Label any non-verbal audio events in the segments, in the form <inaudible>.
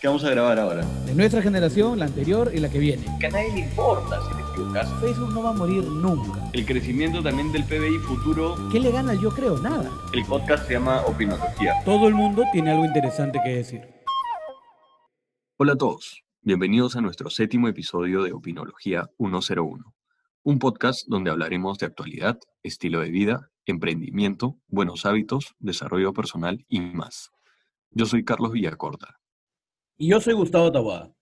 ¿Qué vamos a grabar ahora? De nuestra generación, la anterior y la que viene. Que a nadie le importa si te equivocas. Facebook no va a morir nunca. El crecimiento también del PBI futuro. ¿Qué le gana yo creo? Nada. El podcast se llama Opinología. Todo el mundo tiene algo interesante que decir. Hola a todos. Bienvenidos a nuestro séptimo episodio de Opinología 101. Un podcast donde hablaremos de actualidad, estilo de vida, emprendimiento, buenos hábitos, desarrollo personal y más. Yo soy Carlos Villacorta. Y yo soy Gustavo Taboada.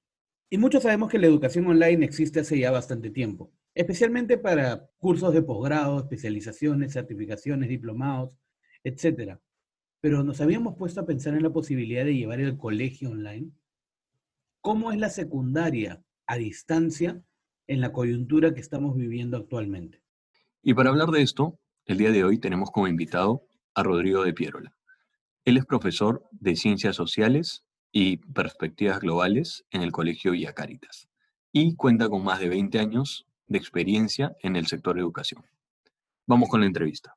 Y muchos sabemos que la educación online existe hace ya bastante tiempo, especialmente para cursos de posgrado, especializaciones, certificaciones, diplomados, etc. Pero nos habíamos puesto a pensar en la posibilidad de llevar el colegio online. ¿Cómo es la secundaria a distancia en la coyuntura que estamos viviendo actualmente? Y para hablar de esto, el día de hoy tenemos como invitado a Rodrigo de Pierola. Él es profesor de Ciencias Sociales y Perspectivas Globales en el Colegio Villa Caritas y cuenta con más de 20 años de experiencia en el sector de educación. Vamos con la entrevista.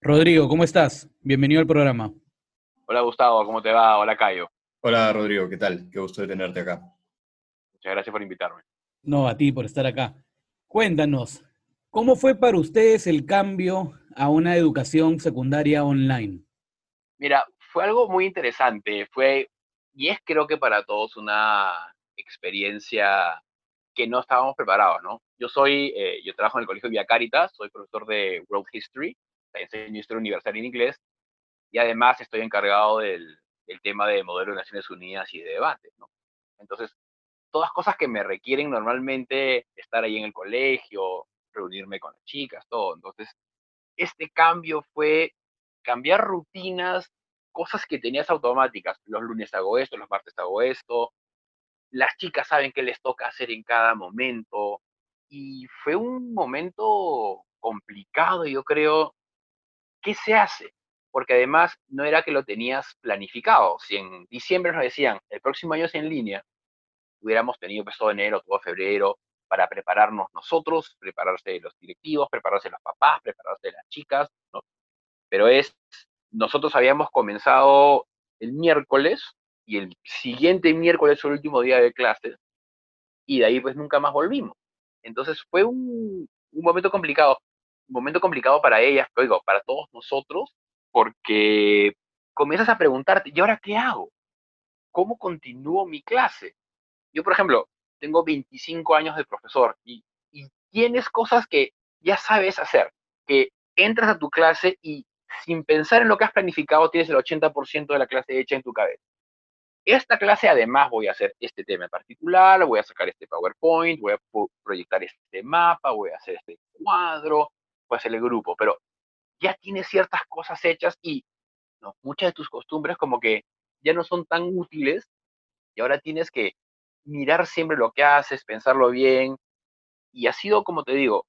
Rodrigo, ¿cómo estás? Bienvenido al programa. Hola Gustavo, ¿cómo te va? Hola Cayo. Hola Rodrigo, ¿qué tal? Qué gusto de tenerte acá. Muchas gracias por invitarme. No, a ti por estar acá. Cuéntanos, ¿cómo fue para ustedes el cambio a una educación secundaria online? Mira, fue algo muy interesante, fue, y es creo que para todos una experiencia que no estábamos preparados, ¿no? Yo soy, eh, yo trabajo en el Colegio Via Caritas, soy profesor de World History, enseño Historia Universal en inglés, y además estoy encargado del, del tema de modelo de Naciones Unidas y de debate, ¿no? Entonces, todas cosas que me requieren normalmente estar ahí en el colegio, reunirme con las chicas, todo. Entonces, este cambio fue cambiar rutinas, cosas que tenías automáticas. Los lunes hago esto, los martes hago esto. Las chicas saben qué les toca hacer en cada momento. Y fue un momento complicado, yo creo. ¿Qué se hace? Porque además no era que lo tenías planificado. Si en diciembre nos decían, el próximo año es en línea, hubiéramos tenido pues todo enero, todo febrero, para prepararnos nosotros, prepararse los directivos, prepararse los papás, prepararse las chicas, pero es, nosotros habíamos comenzado el miércoles y el siguiente miércoles fue el último día de clases y de ahí pues nunca más volvimos. Entonces fue un, momento complicado, un momento complicado para ellas, pero digo, para todos nosotros, porque comienzas a preguntarte, ¿y ahora qué hago? ¿Cómo continúo mi clase? Yo, por ejemplo, tengo 25 años de profesor y, y tienes cosas que ya sabes hacer, que entras a tu clase y sin pensar en lo que has planificado, tienes el 80% de la clase hecha en tu cabeza. Esta clase además voy a hacer este tema en particular, voy a sacar este PowerPoint, voy a proyectar este mapa, voy a hacer este cuadro, voy a hacer el grupo, pero ya tienes ciertas cosas hechas y muchas de tus costumbres como que ya no son tan útiles y ahora tienes que mirar siempre lo que haces, pensarlo bien y ha sido, como te digo,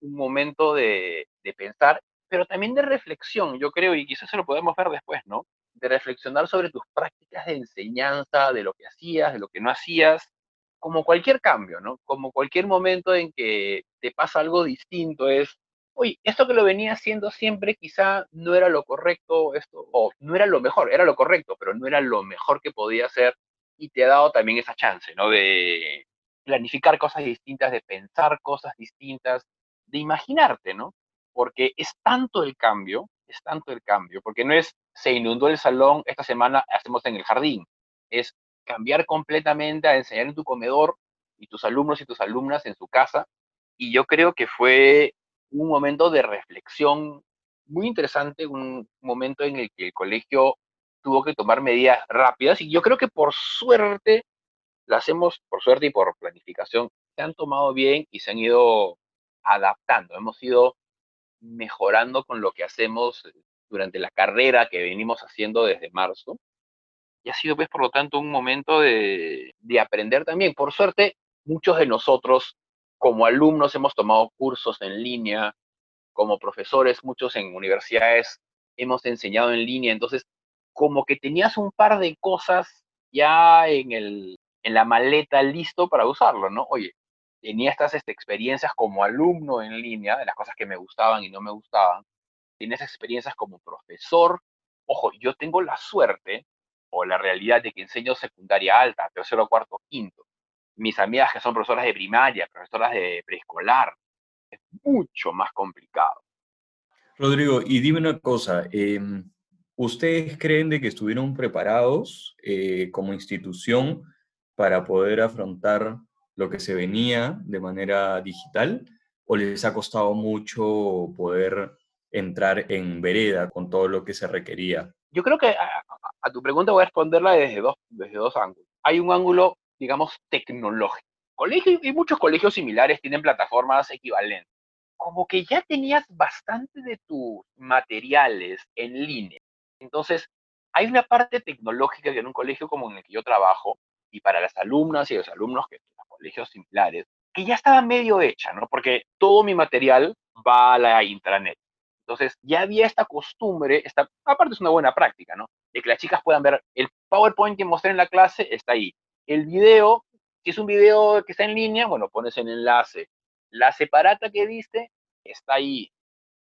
un momento de pensar pero también de reflexión, yo creo, y quizás se lo podemos ver después, ¿no? De reflexionar sobre tus prácticas de enseñanza, de lo que hacías, de lo que no hacías, como cualquier cambio, ¿no? Como cualquier momento en que te pasa algo distinto, es, oye, esto que lo venía haciendo siempre quizá no era lo correcto, esto, o no era lo mejor, era lo correcto, pero no era lo mejor que podía hacer, y te ha dado también esa chance, ¿no? De planificar cosas distintas, de pensar cosas distintas, de imaginarte, ¿no? Porque es tanto el cambio, es tanto el cambio, porque no es se inundó el salón, esta semana hacemos en el jardín, es cambiar completamente a enseñar en tu comedor y tus alumnos y tus alumnas en su casa. Y yo creo que fue un momento de reflexión muy interesante, un momento en el que el colegio tuvo que tomar medidas rápidas y yo creo que por suerte, las hemos, por suerte y por planificación, se han tomado bien y se han ido adaptando. Hemos ido mejorando con lo que hacemos durante la carrera que venimos haciendo desde marzo. Y ha sido, pues, por lo tanto, un momento de, de aprender también. Por suerte, muchos de nosotros, como alumnos, hemos tomado cursos en línea, como profesores, muchos en universidades hemos enseñado en línea. Entonces, como que tenías un par de cosas ya en, el, en la maleta listo para usarlo, ¿no? Oye, tenía estas este, experiencias como alumno en línea, de las cosas que me gustaban y no me gustaban, tenía esas experiencias como profesor, ojo, yo tengo la suerte o la realidad de que enseño secundaria alta, tercero, cuarto, quinto. Mis amigas que son profesoras de primaria, profesoras de preescolar, es mucho más complicado. Rodrigo, y dime una cosa, em, ¿ustedes creen de que estuvieron preparados eh, como institución para poder afrontar lo que se venía de manera digital? ¿O les ha costado mucho poder entrar en vereda con todo lo que se requería? Yo creo que a, tu pregunta voy a responderla desde dos, desde dos ángulos. Hay un ángulo, digamos, tecnológico. Colegios y muchos colegios similares tienen plataformas equivalentes. Como que ya tenías bastante de tus materiales en línea. Entonces, hay una parte tecnológica que en un colegio como en el que yo trabajo, y para las alumnas y los alumnos que los colegios similares, que ya estaba medio hecha, ¿no? Porque todo mi material va a la intranet. Entonces, ya había esta costumbre, esta, aparte es una buena práctica, ¿no? De que las chicas puedan ver el PowerPoint que mostré en la clase, está ahí. El video, si es un video que está en línea, bueno, pones el enlace. La separata que diste está ahí.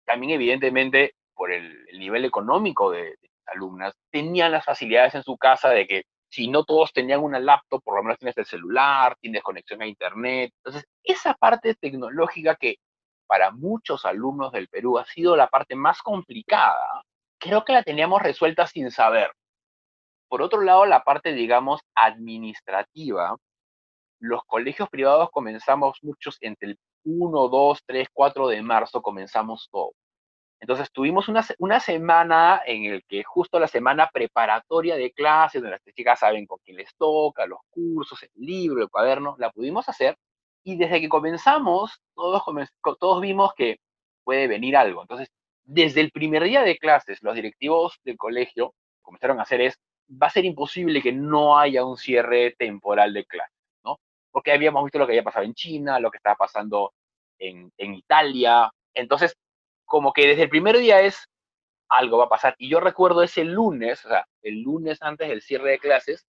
También, evidentemente, por el, nivel económico de, de las alumnas, tenían las facilidades en su casa de que si no todos tenían una laptop, por lo menos tienes el celular, tienes conexión a internet. Entonces, esa parte tecnológica que para muchos alumnos del Perú ha sido la parte más complicada, creo que la teníamos resuelta sin saber. Por otro lado, la parte, digamos, administrativa, los colegios privados comenzamos muchos entre el 1, 2, 3, 4 de marzo, comenzamos todo. Entonces tuvimos una, una semana en el que justo la semana preparatoria de clases, donde las chicas saben con quién les toca, los cursos, el libro, el cuaderno, la pudimos hacer. Y desde que comenzamos, todos, todos vimos que puede venir algo. Entonces, desde el primer día de clases, los directivos del colegio comenzaron a hacer es, va a ser imposible que no haya un cierre temporal de clases, ¿no? Porque habíamos visto lo que había pasado en China, lo que estaba pasando en, en Italia. Entonces, como que desde el primer día es algo va a pasar. Y yo recuerdo ese lunes, o sea, el lunes antes del cierre de clases,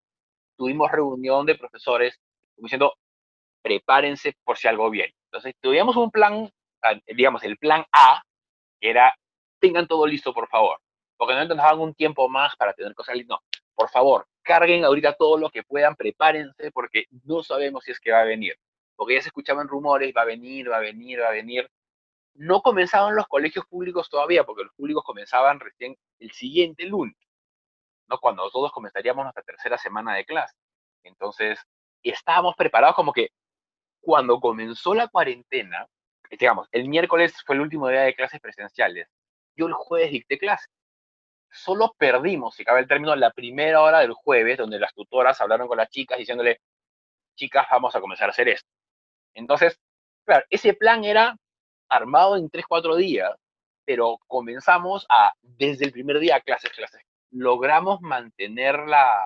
tuvimos reunión de profesores diciendo, prepárense por si algo viene. Entonces, tuvimos un plan, digamos, el plan A, que era, tengan todo listo, por favor. Porque no nos un tiempo más para tener cosas listas. No, por favor, carguen ahorita todo lo que puedan, prepárense, porque no sabemos si es que va a venir. Porque ya se escuchaban rumores, va a venir, va a venir, va a venir no comenzaban los colegios públicos todavía, porque los públicos comenzaban recién el siguiente lunes, ¿no? cuando todos comenzaríamos nuestra tercera semana de clase. Entonces, estábamos preparados como que cuando comenzó la cuarentena, digamos, el miércoles fue el último día de clases presenciales, yo el jueves dicté clase. Solo perdimos, si cabe el término, la primera hora del jueves, donde las tutoras hablaron con las chicas diciéndole, chicas, vamos a comenzar a hacer esto. Entonces, claro, ese plan era armado en 3, 4 días, pero comenzamos a, desde el primer día, clases, clases. Logramos mantener la,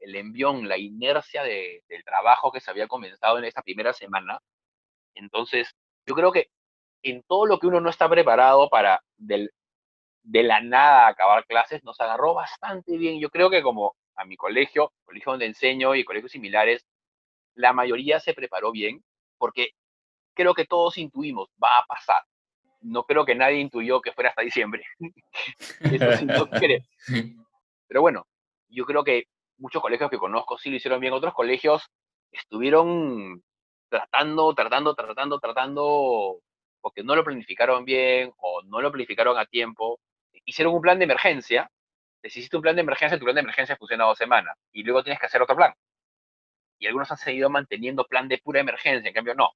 el envión, la inercia de, del trabajo que se había comenzado en esta primera semana. Entonces, yo creo que en todo lo que uno no está preparado para del, de la nada acabar clases, nos agarró bastante bien. Yo creo que como a mi colegio, colegio donde enseño y colegios similares, la mayoría se preparó bien, porque creo que todos intuimos, va a pasar. No creo que nadie intuyó que fuera hasta diciembre. <laughs> Eso sí no <laughs> creo. Pero bueno, yo creo que muchos colegios que conozco sí lo hicieron bien, otros colegios estuvieron tratando, tratando, tratando, tratando, porque no lo planificaron bien o no lo planificaron a tiempo. Hicieron un plan de emergencia, si hiciste un plan de emergencia, tu plan de emergencia funciona dos semanas y luego tienes que hacer otro plan. Y algunos han seguido manteniendo plan de pura emergencia, en cambio no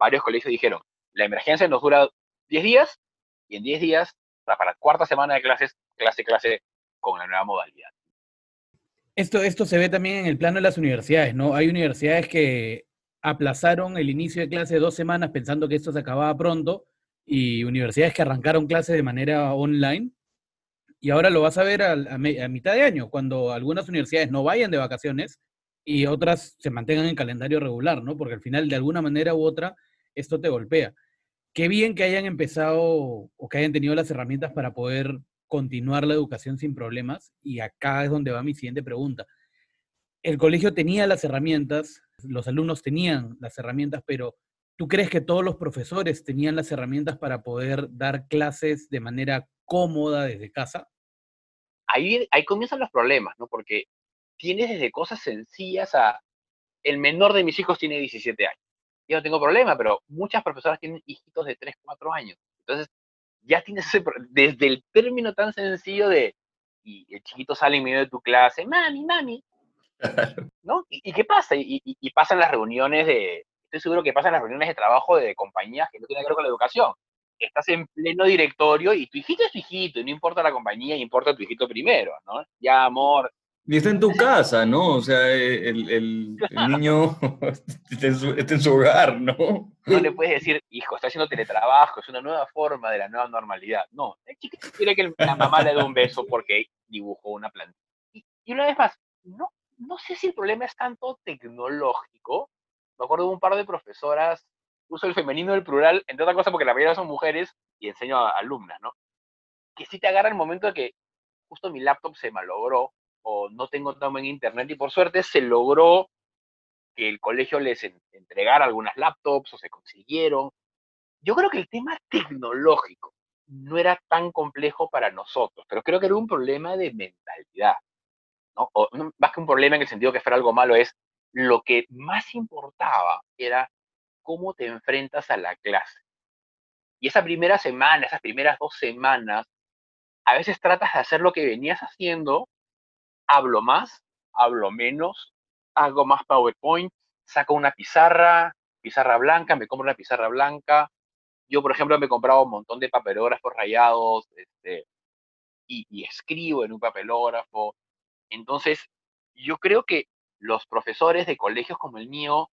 varios colegios dijeron, la emergencia nos dura 10 días y en 10 días, para la cuarta semana de clases, clase, clase con la nueva modalidad. Esto, esto se ve también en el plano de las universidades, ¿no? Hay universidades que aplazaron el inicio de clases dos semanas pensando que esto se acababa pronto y universidades que arrancaron clases de manera online y ahora lo vas a ver a, a, mitad de año, cuando algunas universidades no vayan de vacaciones y otras se mantengan en calendario regular, ¿no? Porque al final, de alguna manera u otra, esto te golpea. Qué bien que hayan empezado o que hayan tenido las herramientas para poder continuar la educación sin problemas. Y acá es donde va mi siguiente pregunta. El colegio tenía las herramientas, los alumnos tenían las herramientas, pero ¿tú crees que todos los profesores tenían las herramientas para poder dar clases de manera cómoda desde casa? ahí, ahí comienzan los problemas, ¿no? Porque tienes desde cosas sencillas a... El menor de mis hijos tiene 17 años. Yo no tengo problema, pero muchas profesoras tienen hijitos de 3, 4 años. Entonces, ya tienes ese, desde el término tan sencillo de, y el chiquito sale en medio de tu clase, mami, mami, <laughs> ¿no? ¿Y, qué pasa? Y, y, pasan las reuniones de, estoy seguro que pasan las reuniones de trabajo de compañías que no tienen que ver con la educación. Estás en pleno directorio y tu hijito es tu hijito, y no importa la compañía, importa tu hijito primero, ¿no? Ya, amor. Y está en tu casa, ¿no? O sea, el, el, <laughs> niño <laughs> está en, su, está en, su, hogar, ¿no? No le puedes decir, hijo, está haciendo teletrabajo, es una nueva forma de la nueva normalidad. No, el chiquito quiere que la mamá le dé un beso porque dibujó una planta. Y, y una vez más, no no sé si el problema es tanto tecnológico. Me acuerdo de un par de profesoras, uso el femenino del plural, entre otras cosas porque la mayoría son mujeres y enseño a alumnas, ¿no? Que sí te agarra el momento de que justo mi laptop se malogró o no tengo tan buen internet y por suerte se logró que el colegio les entregara algunas laptops o se consiguieron. Yo creo que el tema tecnológico no era tan complejo para nosotros, pero creo que era un problema de mentalidad. O, más que un problema en el sentido que fuera algo malo, es lo que más importaba era cómo te enfrentas a la clase. Y esa primera semana, esas primeras dos semanas, a veces tratas de hacer lo que venías haciendo, hablo más, hablo menos, hago más PowerPoint, saco una pizarra, pizarra blanca, me compro una pizarra blanca. Yo, por ejemplo, me he comprado un montón de papelógrafos rayados este, y, y escribo en un papelógrafo. Entonces, yo creo que los profesores de colegios como el mío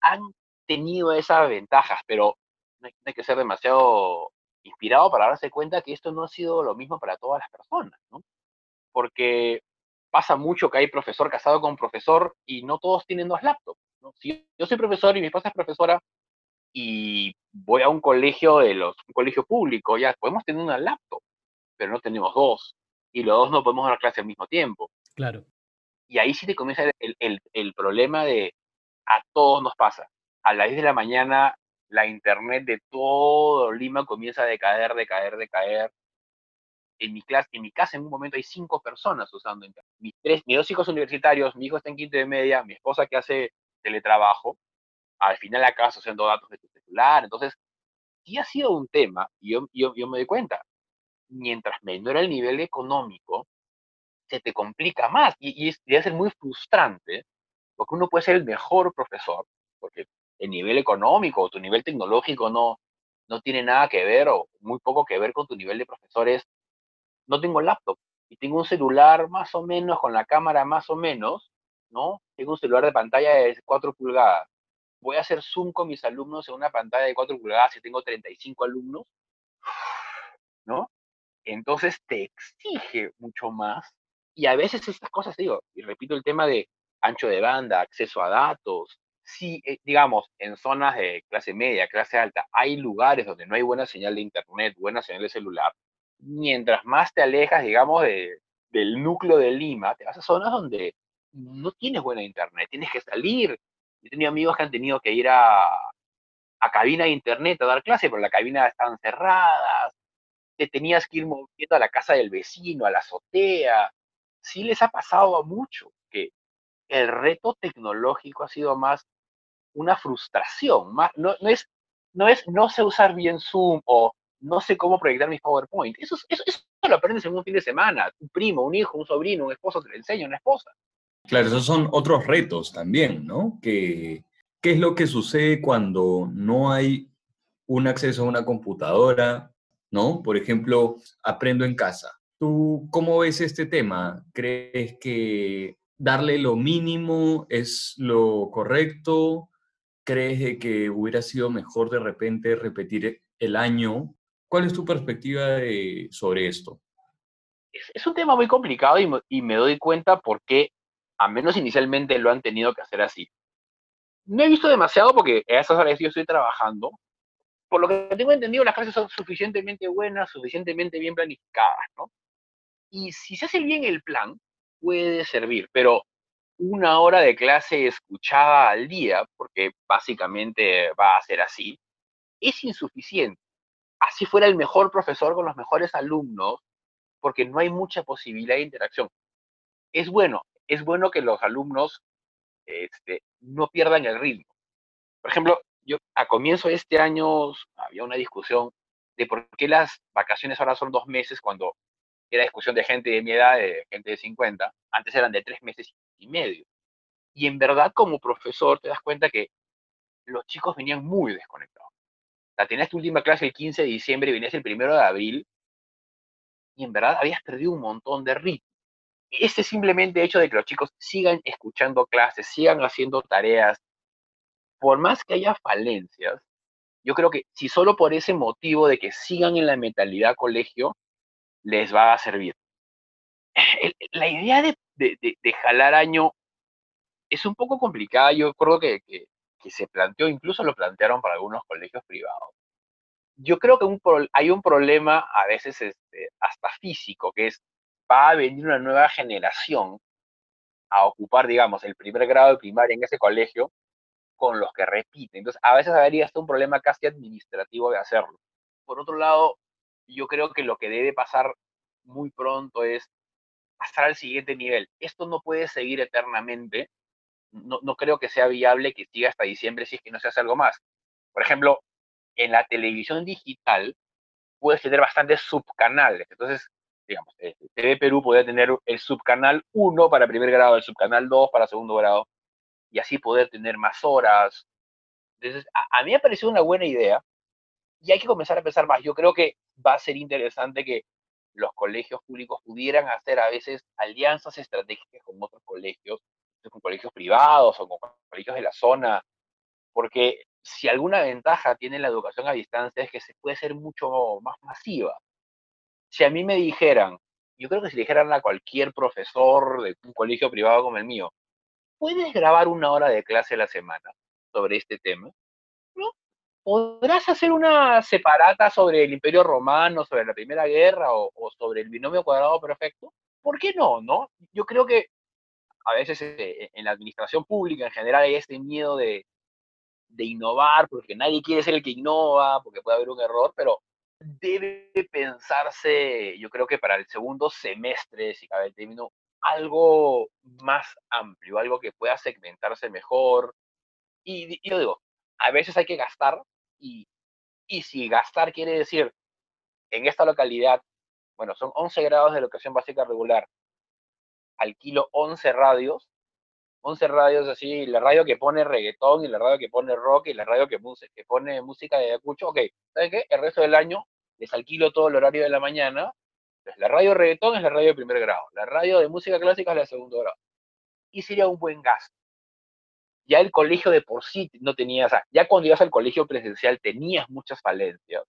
han tenido esas ventajas, pero no hay, que ser demasiado inspirado para darse cuenta que esto no ha sido lo mismo para todas las personas, ¿no? Porque pasa mucho que hay profesor casado con profesor y no todos tienen dos laptops. ¿no? Si yo soy profesor y mi esposa es profesora y voy a un colegio de los, un colegio público, ya podemos tener una laptop, pero no tenemos dos. Y los dos no podemos dar clase al mismo tiempo. Claro. Y ahí sí te comienza el, el, el problema de a todos nos pasa. A las 10 de la mañana la internet de todo Lima comienza a decaer, decaer, decaer. En mi clase, en mi casa en un momento hay cinco personas usando. Mis, tres, mis dos hijos universitarios, mi hijo está en quinto de media, mi esposa que hace teletrabajo, al final acaso usando datos de tu celular. Entonces, sí ha sido un tema, y yo, yo, yo me doy cuenta, mientras menor el nivel económico, se te complica más y, y debe ser muy frustrante porque uno puede ser el mejor profesor, porque el nivel económico o tu nivel tecnológico no, no tiene nada que ver o muy poco que ver con tu nivel de profesores. No tengo laptop y tengo un celular más o menos con la cámara más o menos, ¿no? Tengo un celular de pantalla de 4 pulgadas. Voy a hacer Zoom con mis alumnos en una pantalla de 4 pulgadas y tengo 35 alumnos, ¿no? Entonces te exige mucho más y a veces estas cosas, digo, y repito el tema de ancho de banda, acceso a datos, si, eh, digamos, en zonas de clase media, clase alta, hay lugares donde no hay buena señal de internet, buena señal de celular, mientras más te alejas, digamos, de, del núcleo de Lima, te vas a zonas donde no tienes buena internet, tienes que salir. Yo tenido amigos que han tenido que ir a, a cabina de internet a dar clase, pero la cabina están cerradas, te tenías que ir moviendo a la casa del vecino, a la azotea, sí les ha pasado a mucho que el reto tecnológico ha sido más una frustración, más, no, no, es, no es no sé usar bien Zoom o no sé cómo proyectar mis PowerPoint. Eso, eso, eso lo aprendes en un fin de semana. Un primo, un hijo, un sobrino, un esposo te lo enseña, una esposa. Claro, esos son otros retos también, ¿no? ¿Qué es lo que sucede cuando no hay un acceso a una computadora? ¿No? Por ejemplo, aprendo en casa. ¿Tú cómo ves este tema? ¿Crees que darle lo mínimo es lo correcto? ¿Crees que hubiera sido mejor de repente repetir el año? ¿Cuál es tu perspectiva sobre esto? Es, un tema muy complicado y, me doy cuenta por qué, a menos inicialmente, lo han tenido que hacer así. No he visto demasiado porque a esas horas yo estoy trabajando. Por lo que tengo entendido, las clases son suficientemente buenas, suficientemente bien planificadas, ¿no? Y si se hace bien el plan, puede servir, pero una hora de clase escuchada al día, porque básicamente va a ser así, es insuficiente. Así fuera el mejor profesor con los mejores alumnos, porque no hay mucha posibilidad de interacción. Es bueno, es bueno que los alumnos este, no pierdan el ritmo. Por ejemplo, yo a comienzo de este año había una discusión de por qué las vacaciones ahora son dos meses cuando era discusión de gente de mi edad, de gente de 50, antes eran de tres meses y medio. Y en verdad, como profesor, te das cuenta que los chicos venían muy desconectados. Sea, tenías tu última clase el 15 de diciembre y venías el primero de abril, y en verdad habías perdido un montón de ritmo. Ese simplemente hecho de que los chicos sigan escuchando clases, sigan haciendo tareas, por más que haya falencias, yo creo que si solo por ese motivo de que sigan en la mentalidad colegio, les va a servir. La idea de, de, jalar año es un poco complicada. Yo creo que, se planteó, incluso lo plantearon para algunos colegios privados. Yo creo que hay un problema a veces este, hasta físico, que es, va a venir una nueva generación a ocupar, digamos, el primer grado de primaria en ese colegio con los que repiten. Entonces, a veces habría hasta un problema casi administrativo de hacerlo. Por otro lado, yo creo que lo que debe pasar muy pronto es pasar al siguiente nivel. Esto no puede seguir eternamente. No, no creo que sea viable que siga hasta diciembre si es que no se hace algo más. Por ejemplo, en la televisión digital puedes tener bastantes subcanales. Entonces, digamos, eh, TV Perú puede tener el subcanal 1 para primer grado, el subcanal 2 para segundo grado, y así poder tener más horas. Entonces, a, mí me parecido una buena idea y hay que comenzar a pensar más. Yo creo que va a ser interesante que los colegios públicos pudieran hacer a veces alianzas estratégicas con otros colegios, con colegios privados o con colegios de la zona, porque si alguna ventaja tiene la educación a distancia es que se puede ser mucho más masiva. Si a mí me dijeran, yo creo que si dijeran a cualquier profesor de un colegio privado como el mío, ¿puedes grabar una hora de clase a la semana sobre este tema? ¿No? ¿Podrás hacer una separata sobre el Imperio Romano, sobre la Primera Guerra o, sobre el binomio cuadrado perfecto? ¿Por qué no, no? Yo creo que a veces eh, en la administración pública en general hay este miedo de, de innovar, porque nadie quiere ser el que innova, porque puede haber un error, pero debe pensarse, yo creo que para el segundo semestre, si cabe el término, algo más amplio, algo que pueda segmentarse mejor. Y, yo digo, a veces hay que gastar y, y si gastar quiere decir en esta localidad, bueno, son 11 grados de educación básica regular, alquilo 11 radios, 11 radios así, la radio que pone reggaetón y la radio que pone rock y la radio que, que pone música de Ayacucho, ok, ¿saben qué? El resto del año les alquilo todo el horario de la mañana la radio reggaetón es la radio de primer grado, la radio de música clásica es la de segundo grado. Y sería un buen gasto. Ya el colegio de por sí no tenía, o sea, ya cuando ibas al colegio presencial tenías muchas falencias.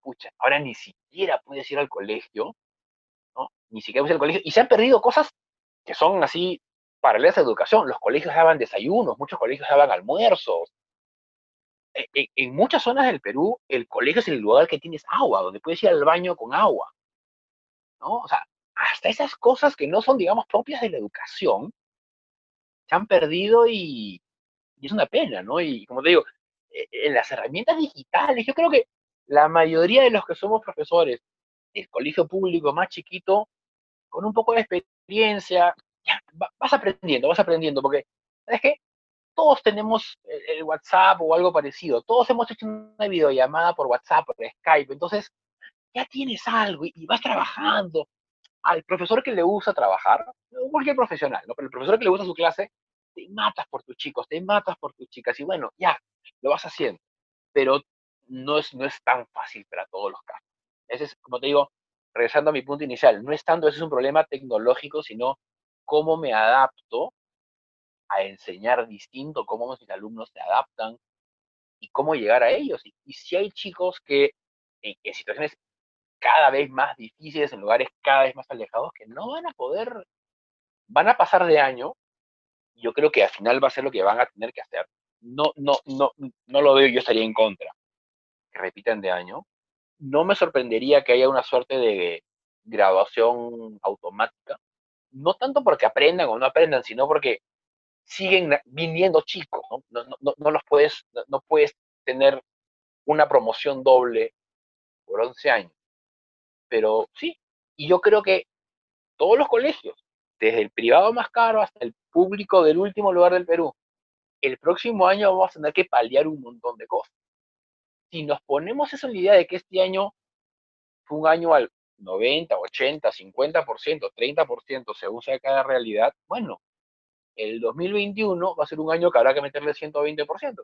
Pucha, ahora ni siquiera puedes ir al colegio, ¿no? Ni siquiera puedes ir al colegio. Y se han perdido cosas que son así paralelas a educación. Los colegios daban desayunos, muchos colegios daban almuerzos. En, e, en muchas zonas del Perú, el colegio es el lugar que tienes agua, donde puedes ir al baño con agua. ¿no? O sea, hasta esas cosas que no son, digamos, propias de la educación, se han perdido y, es una pena, ¿no? Y como te digo, e, en las herramientas digitales, yo creo que la mayoría de los que somos profesores del colegio público más chiquito, con un poco de experiencia, ya, vas aprendiendo, vas aprendiendo, porque, ¿sabes qué? Todos tenemos el WhatsApp o algo parecido, todos hemos hecho una videollamada por WhatsApp, por Skype, entonces ya tienes algo y, vas trabajando. Al profesor que le gusta trabajar, cualquier profesional, ¿no? pero el profesor que le gusta su clase, te matas por tus chicos, te matas por tus chicas y bueno, ya, lo vas haciendo. Pero no es, no es tan fácil para todos los casos. Ese es, como te digo, regresando a mi punto inicial, no es tanto ese es un problema tecnológico, sino cómo me adapto a enseñar distinto, cómo mis alumnos se adaptan y cómo llegar a ellos. Y, si hay chicos que en, situaciones cada vez más difíciles, en lugares cada vez más alejados, que no van a poder, van a pasar de año, yo creo que al final va a ser lo que van a tener que hacer. No, no, no, no lo veo, yo estaría en contra. Que repitan de año. No me sorprendería que haya una suerte de graduación automática. No tanto porque aprendan o no aprendan, sino porque siguen viniendo chicos, ¿no? No, los puedes, no puedes tener una promoción doble por 11 años pero sí, Y yo creo que todos los colegios, desde el privado más caro hasta el público del último lugar del Perú, el próximo año vamos a tener que paliar un montón de cosas. Si nos ponemos eso en la idea de que este año fue un año al 90, 80, 50%, 30%, según sea cada realidad, bueno, el 2021 va a ser un año que habrá que meterle 120%.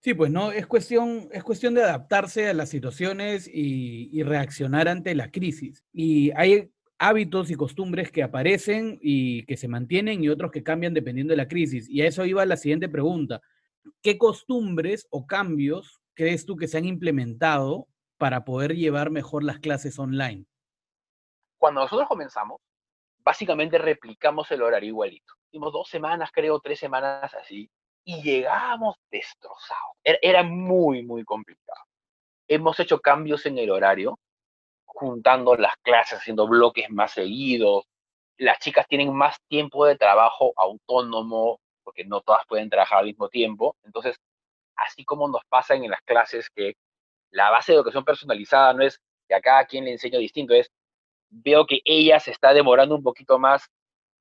Sí, pues no, es cuestión, es cuestión de adaptarse a las situaciones y, y reaccionar ante la crisis. Y hay hábitos y costumbres que aparecen y que se mantienen y otros que cambian dependiendo de la crisis. Y a eso iba la siguiente pregunta. ¿Qué costumbres o cambios crees tú que se han implementado para poder llevar mejor las clases online? Cuando nosotros comenzamos, básicamente replicamos el horario igualito. Hicimos dos semanas, creo, tres semanas así, y llegábamos destrozados. Era muy, muy complicado. Hemos hecho cambios en el horario, juntando las clases, haciendo bloques más seguidos. Las chicas tienen más tiempo de trabajo autónomo, porque no todas pueden trabajar al mismo tiempo. Entonces, así como nos pasa en las clases que la base de educación personalizada no es que a cada quien le enseño distinto, es veo que ella se está demorando un poquito más,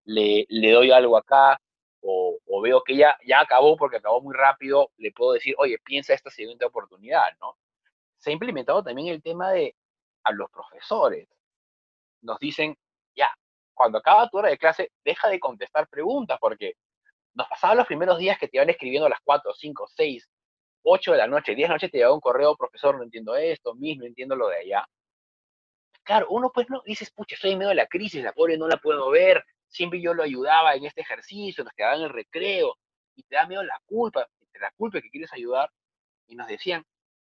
le, le doy algo acá, o, o, veo que ella ya acabó porque acabó muy rápido, le puedo decir, oye, piensa esta siguiente oportunidad, ¿no? Se ha implementado también el tema de a los profesores. Nos dicen, ya, cuando acaba tu hora de clase, deja de contestar preguntas, porque nos pasaba los primeros días que te iban escribiendo a las 4, 5, 6, 8 de la noche, 10 de la noche te llegaba un correo, profesor, no entiendo esto, mismo, no entiendo lo de allá. Claro, uno pues no, dices, pucha, estoy en medio de la crisis, la pobre no la puedo ver, siempre yo lo ayudaba en este ejercicio, nos quedaba en el recreo, y te da miedo la culpa, la culpa que quieres ayudar, y nos decían,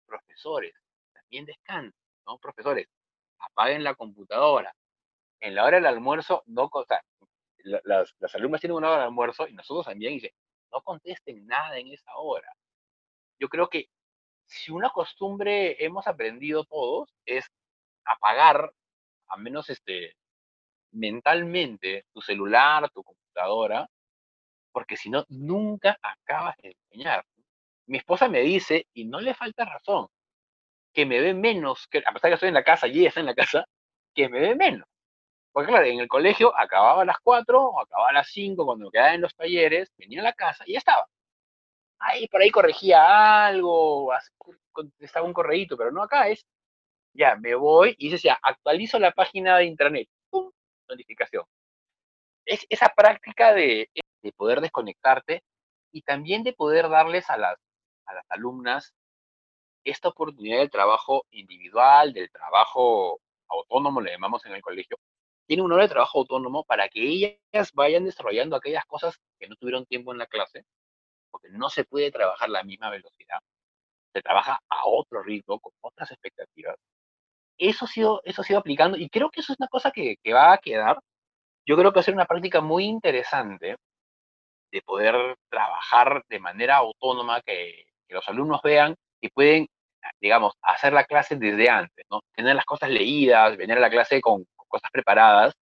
profesores, también descansen, ¿no? Profesores, apaguen la computadora. En la hora del almuerzo, no, o sea, las, las alumnas tienen una hora de almuerzo y nosotros también, y dice, no contesten nada en esa hora. Yo creo que si una costumbre hemos aprendido todos es apagar, a menos este, mentalmente, tu celular, tu computadora, porque si no, nunca acabas de enseñar. Mi esposa me dice, y no le falta razón, que me ve menos, que, a pesar que estoy en la casa y ella está en la casa, que me ve menos. Porque claro, en el colegio acababa a las 4 o acababa a las 5 cuando me quedaba en los talleres, venía a la casa y ya estaba. Ahí por ahí corregía algo, contestaba un correíto, pero no acá es, ya, me voy y dice, ya, actualizo la página de internet. ¡Pum! Notificación. Es esa práctica de, de poder desconectarte y también de poder darles a las, a las alumnas esta oportunidad del trabajo individual, del trabajo autónomo, le llamamos en el colegio, tiene un hora de trabajo autónomo para que ellas vayan desarrollando aquellas cosas que no tuvieron tiempo en la clase, porque no se puede trabajar la misma velocidad, se trabaja a otro ritmo, con otras expectativas. Eso ha sido, eso ha sido aplicando y creo que eso es una cosa que, que va a quedar. Yo creo que va a ser una práctica muy interesante de poder trabajar de manera autónoma, que, que los alumnos vean que pueden digamos, hacer la clase desde antes, ¿no? Tener las cosas leídas, venir a la clase con, cosas preparadas.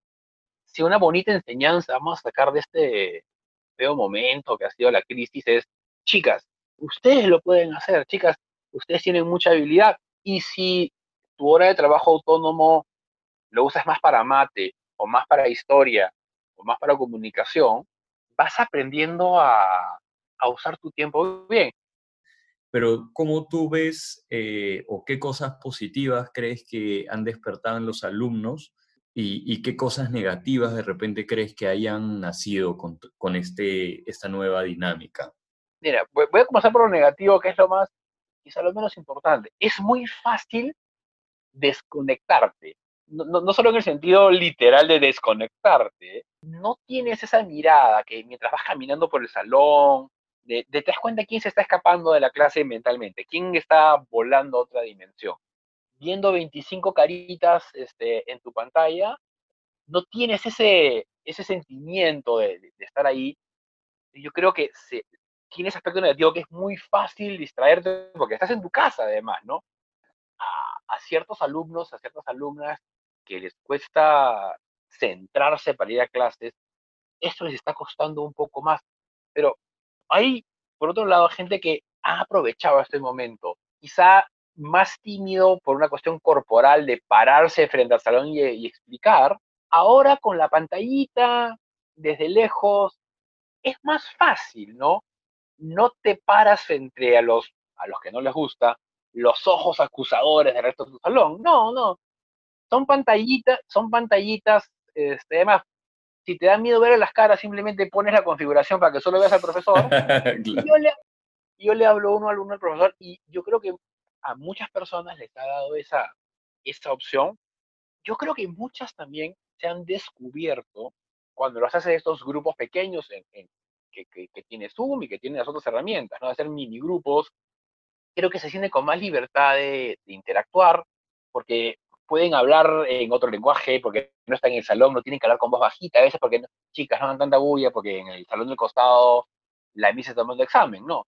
Si una bonita enseñanza vamos a sacar de este feo momento que ha sido la crisis es, chicas, ustedes lo pueden hacer, chicas, ustedes tienen mucha habilidad y si tu hora de trabajo autónomo lo usas más para mate o más para historia o más para comunicación, vas aprendiendo a, a usar tu tiempo bien pero ¿cómo tú ves eh, o qué cosas positivas crees que han despertado en los alumnos y, qué cosas negativas de repente crees que hayan nacido con, este, esta nueva dinámica? Mira, voy, a comenzar por lo negativo, que es lo más, quizá lo menos importante. Es muy fácil desconectarte. No, no, no, solo en el sentido literal de desconectarte, no tienes esa mirada que mientras vas caminando por el salón de, te das cuenta quién se está escapando de la clase mentalmente, quién está volando a otra dimensión. Viendo 25 caritas este, en tu pantalla, no tienes ese, ese sentimiento de, estar ahí. Yo creo que se, tiene ese aspecto negativo que es muy fácil distraerte porque estás en tu casa además, ¿no? A, a ciertos alumnos, a ciertas alumnas que les cuesta centrarse para ir a clases, esto les está costando un poco más. Pero hay, por otro lado, gente que ha aprovechado este momento. Quizá más tímido por una cuestión corporal de pararse frente al salón y, explicar, ahora con la pantallita, desde lejos, es más fácil, ¿no? No te paras frente a los, a los que no les gusta, los ojos acusadores del resto de tu salón. No, no. Son pantallitas, son pantallitas, este, además, si te da miedo ver las caras, simplemente pones la configuración para que solo veas al profesor. <laughs> yo, le, yo le hablo uno al uno al profesor y yo creo que a muchas personas les ha dado esa, esa opción. Yo creo que muchas también se han descubierto cuando los hace estos grupos pequeños en, que, que, que, tiene Zoom y que tiene las otras herramientas, ¿no? Hacer mini grupos. Creo que se siente con más libertad de, de interactuar, porque pueden hablar en otro lenguaje, porque no están en el salón, no tienen que hablar con voz bajita, a veces porque chicas no dan tanta bulla, porque en el salón del costado la misa está tomando examen, no.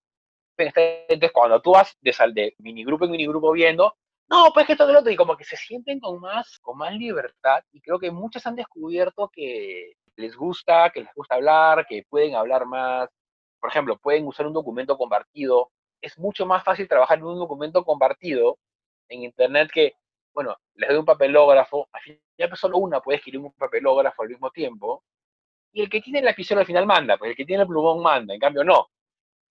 Entonces, cuando tú vas de, de minigrupo en minigrupo viendo, no, pues que esto del otro, y como que se sienten con más, con más libertad, y creo que muchas han descubierto que les gusta, que les gusta hablar, que pueden hablar más. Por ejemplo, pueden usar un documento compartido. Es mucho más fácil trabajar en un documento compartido en Internet que, bueno, les doy un papelógrafo, ya solo una puede escribir un papelógrafo al mismo tiempo, y el que tiene el lapicero al final manda, pues el que tiene el plumón manda, en cambio no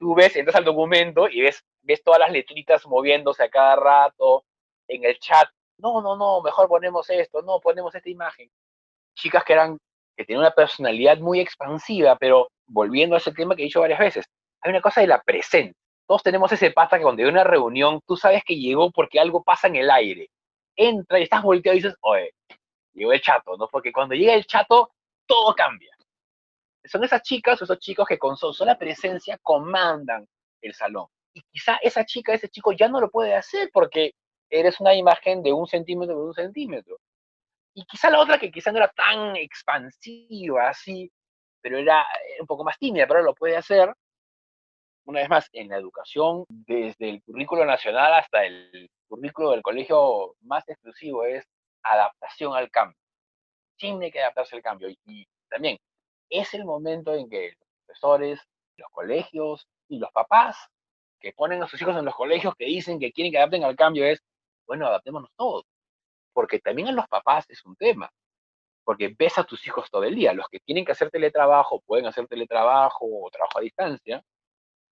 tú ves, entras al documento y ves, ves todas las letritas moviéndose a cada rato en el chat. No, no, no, mejor ponemos esto, no, ponemos esta imagen. Chicas que eran, que tienen una personalidad muy expansiva, pero volviendo a ese tema que he dicho varias veces, hay una cosa de la presencia. Todos tenemos ese pata que cuando hay una reunión, tú sabes que llegó porque algo pasa en el aire. Entra y estás volteado y dices, oye, llegó el chato, ¿no? Porque cuando llega el chato, todo cambia son esas chicas o esos chicos que con su sola presencia comandan el salón. Y quizá esa chica, ese chico ya no lo puede hacer porque eres una imagen de un centímetro por un centímetro. Y quizá la otra que quizá no era tan expansiva así, pero era eh, un poco más tímida, pero lo puede hacer. Una vez más, en la educación, desde el currículo nacional hasta el currículo del colegio más exclusivo, es adaptación al cambio. Tiene que adaptarse al cambio. y también es el momento en que los profesores, los colegios y los papás que ponen a sus hijos en los colegios que dicen que quieren que adapten al cambio es, bueno, adaptémonos todos. Porque también a los papás es un tema. Porque ves a tus hijos todo el día. Los que tienen que hacer teletrabajo, pueden hacer teletrabajo o trabajo a distancia,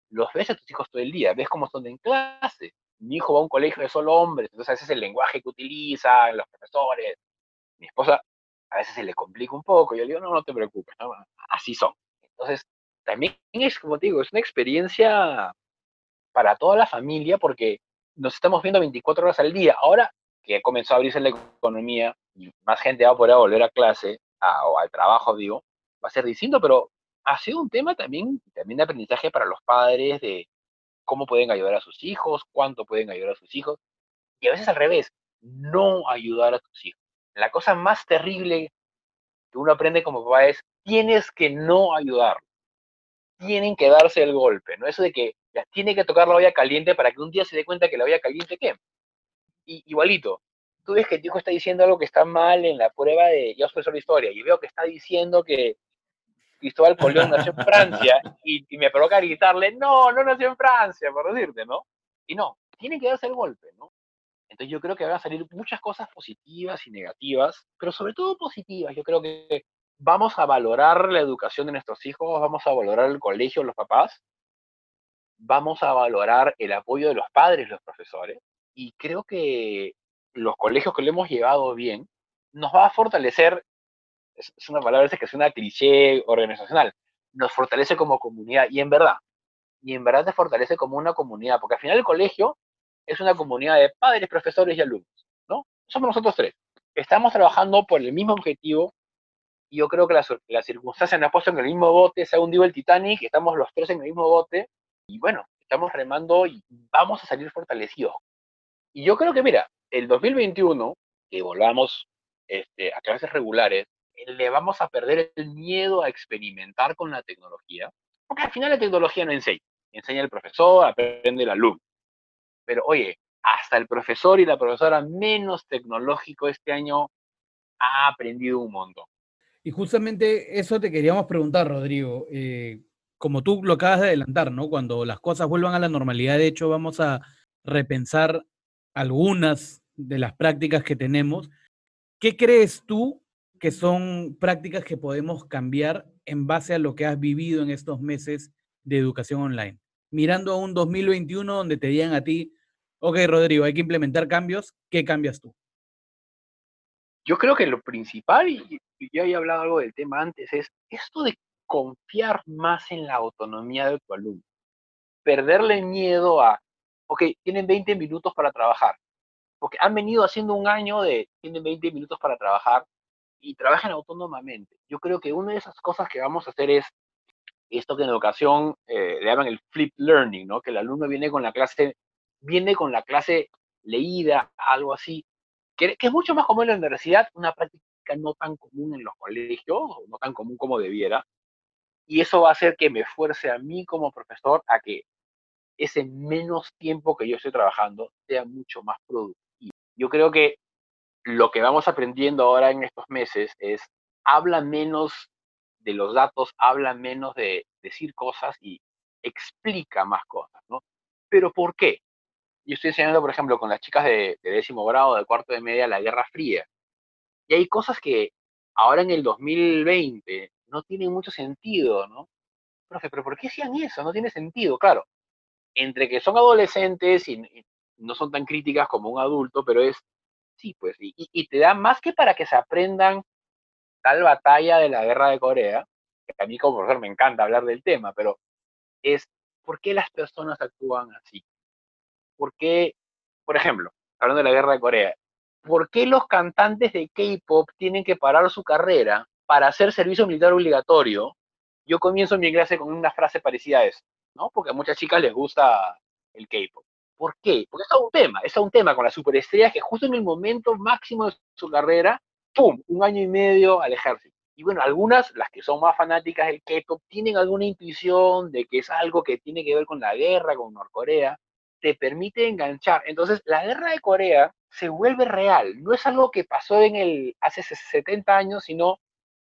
los ves a tus hijos todo el día. Ves cómo son en clase. Mi hijo va a un colegio de solo hombres, entonces ese es el lenguaje que utilizan los profesores. Mi esposa a veces se le complica un poco. Yo le digo, no, no te preocupes, así son. Entonces, también es, como te digo, es una experiencia para toda la familia porque nos estamos viendo 24 horas al día. Ahora que comenzó a abrirse la economía y más gente va a poder volver a clase o al trabajo, digo, va a ser distinto, pero ha sido un tema también, también de aprendizaje para los padres de cómo pueden ayudar a sus hijos, cuánto pueden ayudar a sus hijos, y a veces al revés, no ayudar a tus hijos la cosa más terrible que uno aprende como papá es, tienes que no ayudar. Tienen que darse el golpe, ¿no? Eso de que ya tiene que tocar la olla caliente para que un día se dé cuenta que la olla caliente qué. Y, igualito, tú ves que tu hijo está diciendo algo que está mal en la prueba de, yo soy solo historia, y veo que está diciendo que Cristóbal Colón nació en Francia, <laughs> y, y me provoca gritarle, no, no nació en Francia, por decirte, ¿no? Y no, tiene que darse el golpe, ¿no? Entonces yo creo que van a salir muchas cosas positivas y negativas, pero sobre todo positivas. Yo creo que vamos a valorar la educación de nuestros hijos, vamos a valorar el colegio, los papás, vamos a valorar el apoyo de los padres, los profesores, y creo que los colegios que lo hemos llevado bien nos va a fortalecer, es, una palabra que es una cliché organizacional, nos fortalece como comunidad, y en verdad, y en verdad te fortalece como una comunidad, porque al final el colegio es una comunidad de padres, profesores y alumnos, ¿no? Somos nosotros tres. Estamos trabajando por el mismo objetivo y yo creo que las, las circunstancias nos han puesto en el mismo bote, se ha hundido el Titanic, estamos los tres en el mismo bote y bueno, estamos remando y vamos a salir fortalecidos. Y yo creo que, mira, el 2021, que volvamos este, a clases regulares, le vamos a perder el miedo a experimentar con la tecnología, porque al final la tecnología no enseña, enseña el profesor, aprende el alumno. Pero oye, hasta el profesor y la profesora menos tecnológico este año ha aprendido un montón. Y justamente eso te queríamos preguntar, Rodrigo. Eh, como tú lo acabas de adelantar, ¿no? Cuando las cosas vuelvan a la normalidad, de hecho, vamos a repensar algunas de las prácticas que tenemos. ¿Qué crees tú que son prácticas que podemos cambiar en base a lo que has vivido en estos meses de educación online? Mirando a un 2021 donde te digan a ti, ok, Rodrigo, hay que implementar cambios, ¿qué cambias tú? Yo creo que lo principal, y yo había hablado algo del tema antes, es esto de confiar más en la autonomía de tu alumno. Perderle miedo a, ok, tienen 20 minutos para trabajar, porque han venido haciendo un año de, tienen 20 minutos para trabajar y trabajan autónomamente. Yo creo que una de esas cosas que vamos a hacer es esto que en educación eh, le llaman el flip learning, ¿no? Que el alumno viene con la clase, viene con la clase leída, algo así, que, es mucho más común en la universidad, una práctica no tan común en los colegios, no tan común como debiera, y eso va a hacer que me fuerce a mí como profesor a que ese menos tiempo que yo estoy trabajando sea mucho más productivo. Yo creo que lo que vamos aprendiendo ahora en estos meses es habla menos de los datos, habla menos de decir cosas y explica más cosas, ¿no? Pero ¿por qué? Yo estoy enseñando, por ejemplo, con las chicas de, décimo grado, de cuarto de media, la Guerra Fría. Y hay cosas que ahora en el 2020 no tienen mucho sentido, ¿no? Profe, pero ¿por qué hacían eso? No tiene sentido, claro. Entre que son adolescentes y, no son tan críticas como un adulto, pero es, sí, pues, y, y, te da más que para que se aprendan tal batalla de la guerra de Corea, que a mí como profesor me encanta hablar del tema, pero es, ¿por qué las personas actúan así? ¿Por qué, por ejemplo, hablando de la guerra de Corea, ¿por qué los cantantes de K-pop tienen que parar su carrera para hacer servicio militar obligatorio? Yo comienzo mi clase con una frase parecida a eso, ¿no? Porque a muchas chicas les gusta el K-pop. ¿Por qué? Porque es un tema, es un tema con las superestrellas que justo en el momento máximo de su carrera, ¡pum!, un año y medio al ejército. Y bueno, algunas, las que son más fanáticas del K-pop, tienen alguna intuición de que es algo que tiene que ver con la guerra, con Norcorea, te permite enganchar. Entonces, la guerra de Corea se vuelve real. No es algo que pasó en el hace 70 años, sino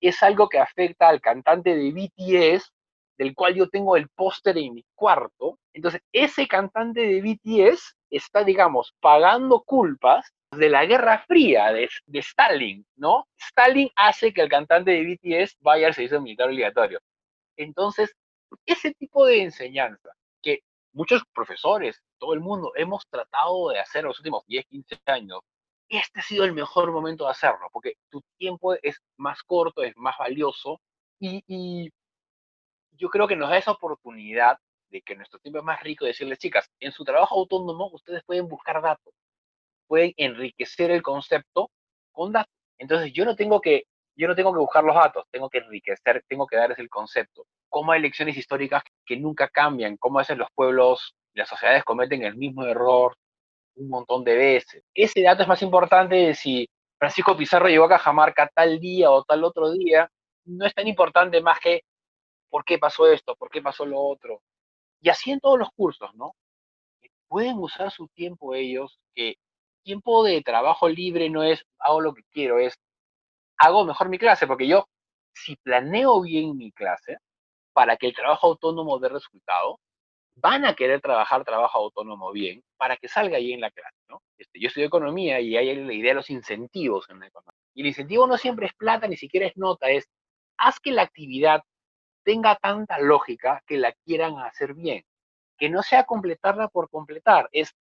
es algo que afecta al cantante de BTS, del cual yo tengo el póster en mi cuarto. Entonces, ese cantante de BTS está, digamos, pagando culpas de la Guerra Fría de, de Stalin, ¿no? Stalin hace que el cantante de BTS vaya al servicio militar obligatorio. Entonces, ese tipo de enseñanza que muchos profesores, todo el mundo, hemos tratado de hacer los últimos 10, 15 años, este ha sido el mejor momento de hacerlo, porque tu tiempo es más corto, es más valioso, y, yo creo que nos da esa oportunidad de que nuestro tiempo es más rico, de decirles, chicas, en su trabajo autónomo ustedes pueden buscar datos, pueden enriquecer el concepto con datos. Entonces yo no tengo que, yo no tengo que buscar los datos, tengo que enriquecer, tengo que darles el concepto. Cómo hay lecciones históricas que nunca cambian, cómo hacen los pueblos las sociedades cometen el mismo error un montón de veces. Ese dato es más importante de si Francisco Pizarro llegó a Cajamarca tal día o tal otro día, no es tan importante más que por qué pasó esto, por qué pasó lo otro. Y así en todos los cursos, ¿no? Pueden usar su tiempo ellos, que tiempo de trabajo libre no es hago lo que quiero, es hago mejor mi clase, porque yo, si planeo bien mi clase, para que el trabajo autónomo dé resultado, van a querer trabajar trabajo autónomo bien para que salga ahí en la clase, ¿no? Este, yo estudio economía y hay la idea de los incentivos en la economía. Y el incentivo no siempre es plata, ni siquiera es nota, es haz que la actividad tenga tanta lógica que la quieran hacer bien, que no sea completarla por completar, es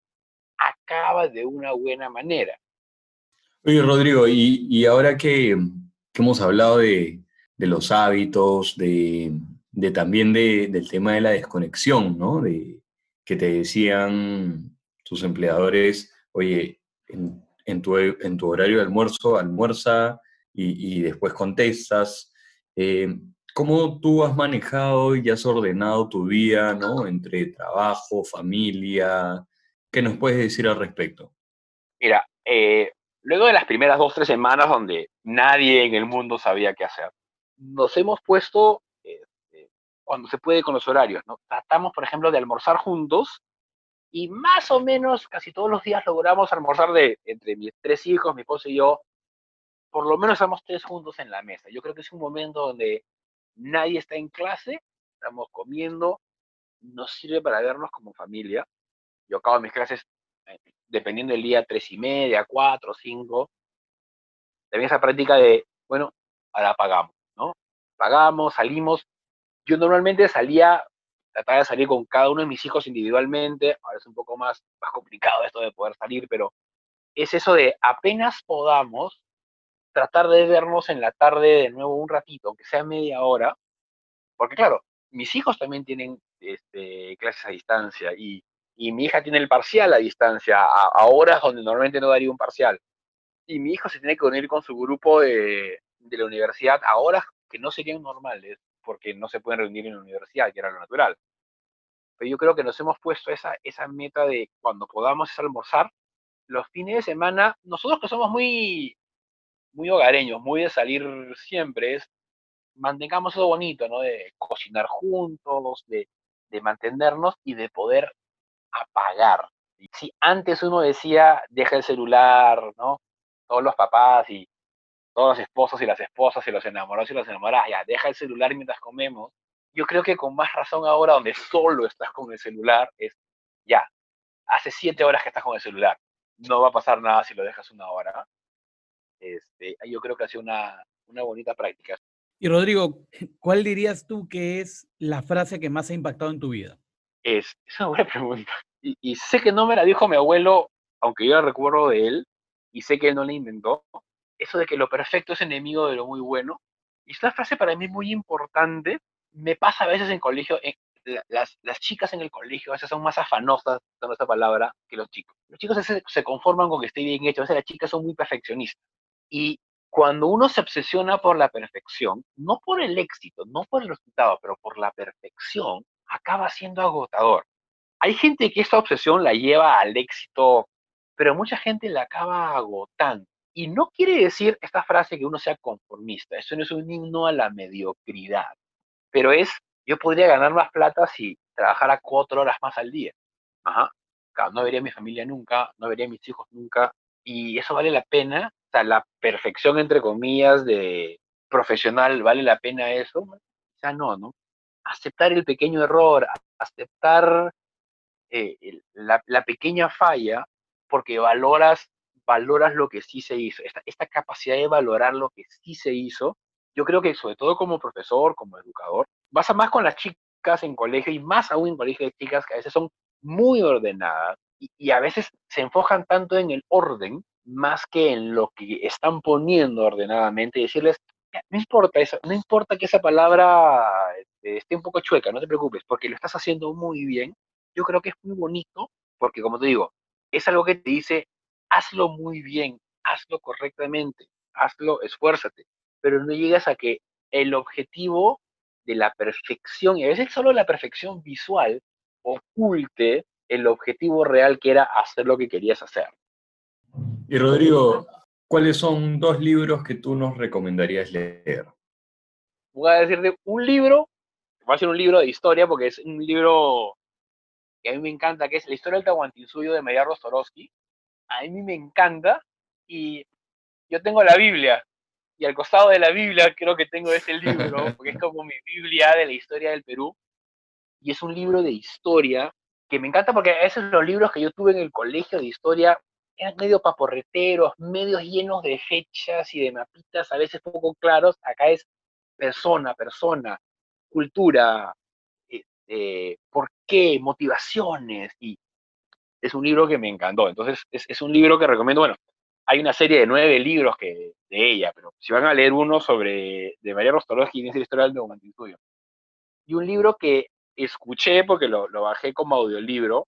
acaba de una buena manera. Oye, Rodrigo, y, ahora que, hemos hablado de, de los hábitos, de, de también de, del tema de la desconexión, ¿no? De que te decían tus empleadores, oye, en, tu, en tu, horario de almuerzo, almuerza y, después contestas. Eh, ¿Cómo tú has manejado y has ordenado tu vida, ¿no? Entre trabajo, familia. ¿Qué nos puedes decir al respecto? Mira, eh, luego de las primeras dos, tres semanas donde nadie en el mundo sabía qué hacer, nos hemos puesto cuando se puede con los horarios, ¿no? Tratamos, por ejemplo, de almorzar juntos y más o menos casi todos los días logramos almorzar de entre mis tres hijos, mi esposo y yo, por lo menos estamos tres juntos en la mesa. Yo creo que es un momento donde nadie está en clase, estamos comiendo, nos sirve para vernos como familia. Yo acabo mis clases eh, dependiendo del día, tres y media, cuatro, cinco. También esa práctica de, bueno, ahora pagamos, ¿no? Pagamos, salimos. Yo normalmente salía, trataba de salir con cada uno de mis hijos individualmente, ahora es un poco más, más complicado esto de poder salir, pero es eso de apenas podamos tratar de vernos en la tarde de nuevo un ratito, aunque sea media hora, porque claro, mis hijos también tienen este, clases a distancia y, mi hija tiene el parcial a distancia, a, horas donde normalmente no daría un parcial. Y mi hijo se tiene que unir con su grupo de, de la universidad a horas que no serían normales, porque no se pueden reunir en la universidad, que era lo natural. Pero yo creo que nos hemos puesto esa, esa meta de cuando podamos almorzar, los fines de semana, nosotros que somos muy, muy hogareños, muy de salir siempre, es mantengamos eso bonito, ¿no? De cocinar juntos, de, mantenernos y de poder apagar. Si antes uno decía, deja el celular, ¿no? Todos los papás y todos los esposos y las esposas y los enamorados y las enamoradas, ya, deja el celular mientras comemos. Yo creo que con más razón ahora, donde solo estás con el celular, es ya, hace siete horas que estás con el celular. No va a pasar nada si lo dejas una hora. Este, yo creo que ha sido una, una bonita práctica. Y Rodrigo, ¿cuál dirías tú que es la frase que más ha impactado en tu vida? Es, es una buena pregunta. Y, sé que no me la dijo mi abuelo, aunque yo la recuerdo de él, y sé que él no la inventó. Eso de que lo perfecto es enemigo de lo muy bueno. Y esta frase para mí es muy importante. Me pasa a veces en colegio, las, las, chicas en el colegio a veces son más afanosas, dando esta palabra, que los chicos. Los chicos se, se conforman con que esté bien hecho. A veces las chicas son muy perfeccionistas. Y cuando uno se obsesiona por la perfección, no por el éxito, no por el resultado, pero por la perfección, acaba siendo agotador. Hay gente que esta obsesión la lleva al éxito, pero mucha gente la acaba agotando. Y no quiere decir esta frase que uno sea conformista, eso no es un himno a la mediocridad, pero es, yo podría ganar más plata si trabajara cuatro horas más al día. Ajá. no vería a mi familia nunca, no vería a mis hijos nunca, y eso vale la pena o sea, la perfección, entre comillas, de profesional, ¿vale la pena eso? sea, no, ¿no? Aceptar el pequeño error, aceptar eh, la, pequeña falla, porque valoras, valoras lo que sí se hizo. Esta, capacidad de valorar lo que sí se hizo, yo creo que sobre todo como profesor, como educador, pasa más con las chicas en colegio y más aún en colegio de chicas que a veces son muy ordenadas y, y a veces se enfocan tanto en el orden más que en lo que están poniendo ordenadamente y decirles, no importa eso, no importa que esa palabra este, esté un poco chueca, no te preocupes, porque lo estás haciendo muy bien. Yo creo que es muy bonito, porque como te digo, es algo que te dice, hazlo muy bien, hazlo correctamente, hazlo, esfuérzate, pero no llegas a que el objetivo de la perfección, y a veces solo la perfección visual, oculte el objetivo real que era hacer lo que querías hacer. Y Rodrigo, ¿cuáles son dos libros que tú nos recomendarías leer? Voy a decirte un libro, va a ser un libro de historia porque es un libro que a mí me encanta, que es La historia del Tahuantinsuyo de María Rostorowski. A mí me encanta y yo tengo la Biblia y al costado de la Biblia creo que tengo ese libro, porque es <laughs> como mi Biblia de la historia del Perú. Y es un libro de historia que me encanta porque a veces los libros que yo tuve en el colegio de historia eran medio paporreteros, medios llenos de fechas y de mapitas, a veces poco claros. Acá es persona, persona, cultura, este, por qué, motivaciones. Y es un libro que me encantó. Entonces, es, un libro que recomiendo. Bueno, hay una serie de nueve libros que, de ella, pero si van a leer uno sobre de María Rostolowski, es la historia del documental Y un libro que escuché porque lo, lo bajé como audiolibro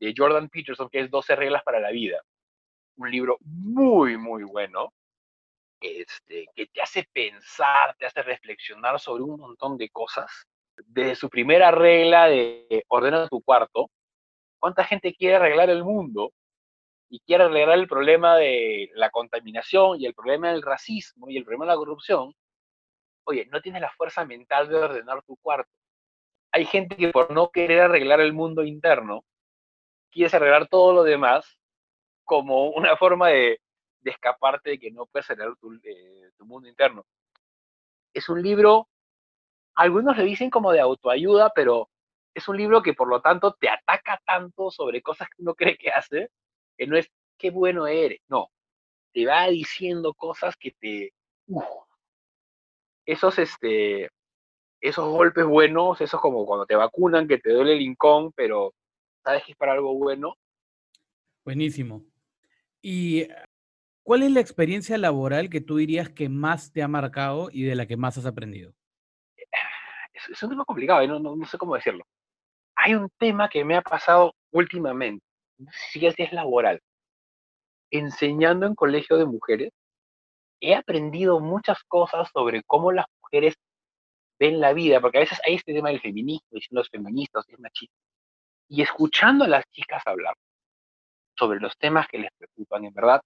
de Jordan Peterson, que es 12 reglas para la vida un libro muy, muy bueno, este, que te hace pensar, te hace reflexionar sobre un montón de cosas. Desde su primera regla de ordena tu cuarto, ¿cuánta gente quiere arreglar el mundo? Y quiere arreglar el problema de la contaminación y el problema del racismo y el problema de la corrupción. Oye, no tienes la fuerza mental de ordenar tu cuarto. Hay gente que por no querer arreglar el mundo interno, quiere arreglar todo lo demás como una <laughs> forma de, escaparte de que no puedes cerrar eh, tu, mundo interno. Es un libro, algunos le dicen como de autoayuda, pero es un libro que por lo tanto te ataca tanto sobre cosas que uno <laughs> cree que hace, que no es qué bueno eres, no, te va diciendo cosas que te... esos, este, esos golpes buenos, esos como cuando te vacunan, que te duele el rincón, pero sabes que es para algo bueno. Buenísimo. ¿Y cuál es la experiencia laboral que tú dirías que más te ha marcado y de la que más has aprendido? Es, un tema complicado, no, no, no, sé cómo decirlo. Hay un tema que me ha pasado últimamente, si es laboral. Enseñando en colegio de mujeres, he aprendido muchas cosas sobre cómo las mujeres ven la vida, porque a veces hay este tema del feminismo, diciendo los feministas, es machista, y escuchando a las chicas hablar sobre los temas que les preocupan, en verdad,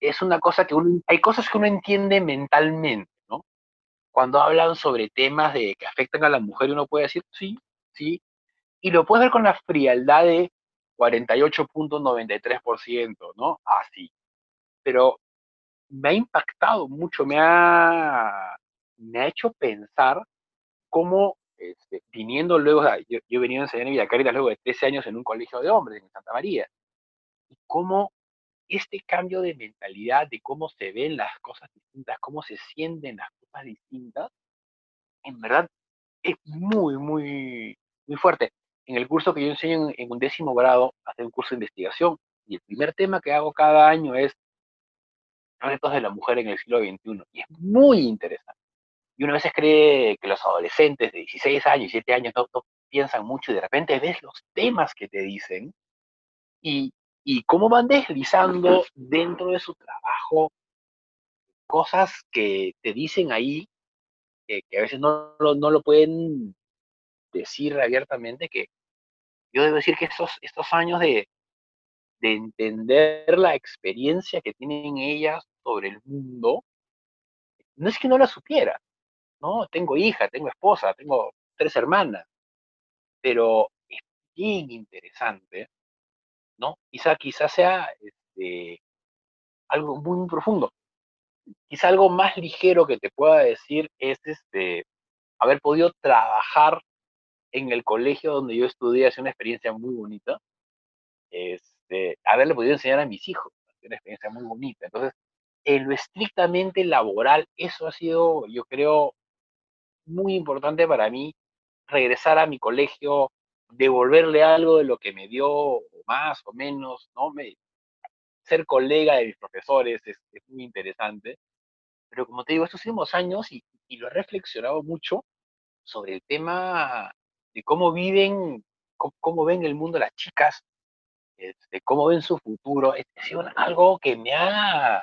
es una cosa que uno, hay cosas que uno entiende mentalmente, ¿no? Cuando hablan sobre temas que afectan a la mujer, uno puede decir, sí, sí, y lo puede ver con la frialdad de 48.93%, ¿no? Así. Pero me ha impactado mucho, me ha, me ha hecho pensar cómo, este, viniendo luego, yo, yo, he venido a enseñar en Villa luego de 13 años en un colegio de hombres en Santa María, y cómo este cambio de mentalidad, de cómo se ven las cosas distintas, cómo se sienten las cosas distintas, en verdad es muy, muy, muy fuerte. En el curso que yo enseño en, un décimo grado, hace un curso de investigación, y el primer tema que hago cada año es retos de la mujer en el siglo XXI, y es muy interesante. Y uno a veces cree que los adolescentes de 16 años, 7 años no, piensan mucho y de repente ves los temas que te dicen y, y cómo van deslizando <laughs> dentro de su trabajo cosas que te dicen ahí, que a veces no, no, lo pueden decir abiertamente, que yo debo decir que estos, estos años de, de entender la experiencia que tienen ellas sobre el mundo, no es que no la supiera, ¿no? Tengo hija, tengo esposa, tengo tres hermanas, pero es bien interesante, ¿no? Quizá, quizá sea este, algo muy, profundo. Quizá algo más ligero que te pueda decir es este, haber podido trabajar en el colegio donde yo estudié, hace una experiencia muy bonita. Este, haberle podido enseñar a mis hijos, una experiencia muy bonita. Entonces, en lo estrictamente laboral, eso ha sido, yo creo, muy importante para mí regresar a mi colegio, devolverle algo de lo que me dio, más o menos, ¿no? Me, ser colega de mis profesores es, muy interesante. Pero como te digo, estos últimos años, y, lo he reflexionado mucho sobre el tema de cómo viven, cómo, ven el mundo las chicas, este, cómo ven su futuro, es, algo que me ha,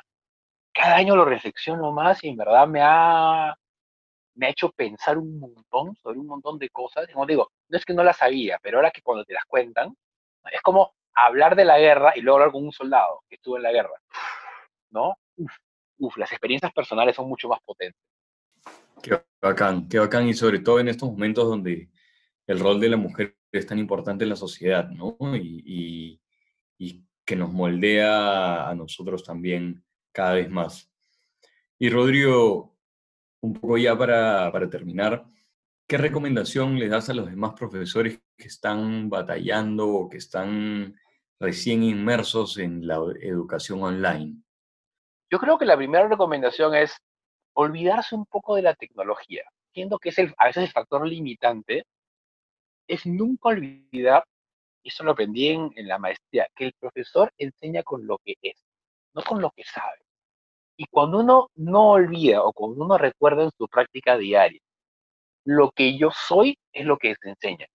cada año lo reflexiono más y en verdad me ha me ha hecho pensar un montón sobre un montón de cosas. Como digo, no es que no las sabía, pero ahora que cuando te las cuentan, es como hablar de la guerra y luego hablar con un soldado que estuvo en la guerra. ¿No? Uf, las experiencias personales son mucho más potentes. Qué bacán, qué bacán. Y sobre todo en estos momentos donde el rol de la mujer es tan importante en la sociedad, ¿no? Y, que nos moldea a nosotros también cada vez más. Y Rodrigo, un poco ya para, para terminar, ¿qué recomendación le das a los demás profesores que están batallando o que están recién inmersos en la educación online? Yo creo que la primera recomendación es olvidarse un poco de la tecnología, siendo que es el, a veces el factor limitante, es nunca olvidar, eso lo aprendí en, en la maestría, que el profesor enseña con lo que es, no con lo que sabe. Y cuando uno no olvida o cuando uno recuerda en su práctica diaria, lo que yo soy es lo que se enseña.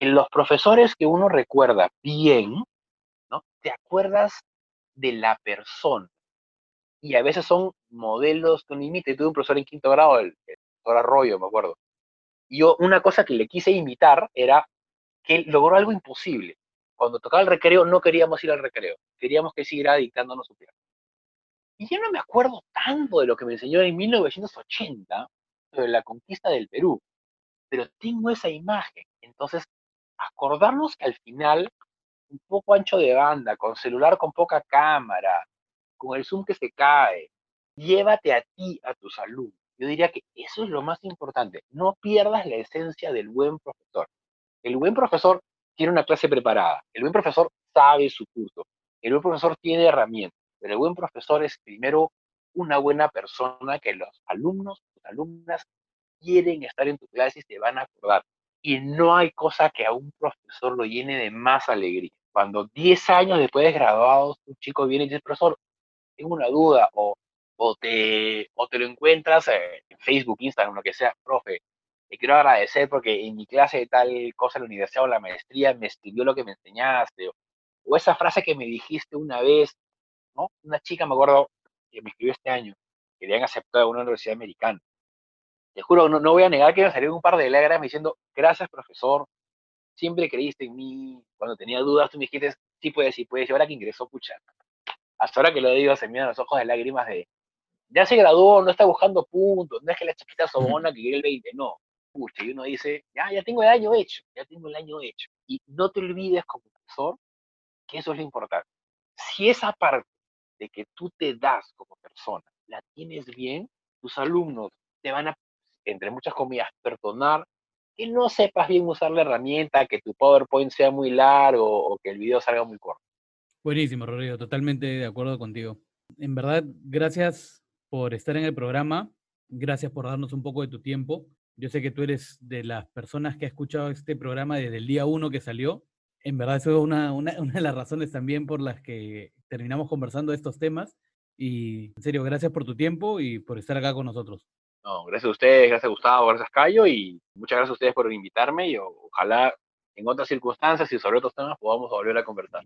En los profesores que uno recuerda bien, ¿no? Te acuerdas de la persona. Y a veces son modelos que uno. Tuve un profesor en quinto grado, el, profesor Arroyo, me acuerdo. Yo, una cosa que le quise imitar era que él logró algo imposible. Cuando tocaba el recreo, no queríamos ir al recreo. Queríamos que siguiera dictándonos su clase. Y yo no me acuerdo tanto de lo que me enseñó en 1980 sobre la conquista del Perú, pero tengo esa imagen. Entonces, acordarnos que al final, un poco ancho de banda, con celular con poca cámara, con el zoom que se cae, llévate a ti, a tu salud. Yo diría que eso es lo más importante. No pierdas la esencia del buen profesor. El buen profesor tiene una clase preparada. El buen profesor sabe su curso. el buen profesor tiene herramientas, pero el buen profesor es primero una buena persona que los alumnos, tus alumnas quieren estar en tu clase y te van a acordar. Y no hay cosa que a un profesor lo llene de más alegría. Cuando 10 años después de graduados, un chico viene y dice, profesor, tengo una duda, o, o, te, o te lo encuentras en Facebook, Instagram, lo que sea, profe, te quiero agradecer porque en mi clase de tal cosa la universidad o la maestría me escribió lo que me enseñaste, o, esa frase que me dijiste una vez, ¿no? Una chica, me acuerdo, que me escribió este año, que le han aceptado a una universidad americana. Te juro, no, no voy a negar que me salieron un par de lágrimas diciendo, gracias profesor, siempre creíste en mí, cuando tenía dudas tú me dijiste, sí puedes, sí puedes, y ahora que ingresó, pucha, hasta ahora que lo digo se miran los ojos de lágrimas de, ya se graduó, no está buscando puntos, no es que la chiquita sobona que llegue el 20, no, pucha, y uno dice, ya, ya tengo el año hecho, ya tengo el año hecho, y no te olvides como profesor que eso es lo importante. Si esa parte de que tú te das como persona la tienes bien, tus alumnos te van a, entre muchas comillas, perdonar que no sepas bien usar la herramienta, que tu PowerPoint sea muy largo o que el video salga muy corto. Buenísimo, Rodrigo, totalmente de acuerdo contigo. En verdad, gracias por estar en el programa, gracias por darnos un poco de tu tiempo. Yo sé que tú eres de las personas que ha escuchado este programa desde el día uno que salió en verdad, eso es una, una, <laughs> una, de las razones también por las que terminamos conversando estos temas. Y en serio, gracias por tu tiempo y por estar acá con nosotros. No, gracias a ustedes, gracias Gustavo, gracias Cayo y muchas gracias a ustedes por invitarme y ojalá en otras circunstancias y sobre otros temas podamos volver a conversar.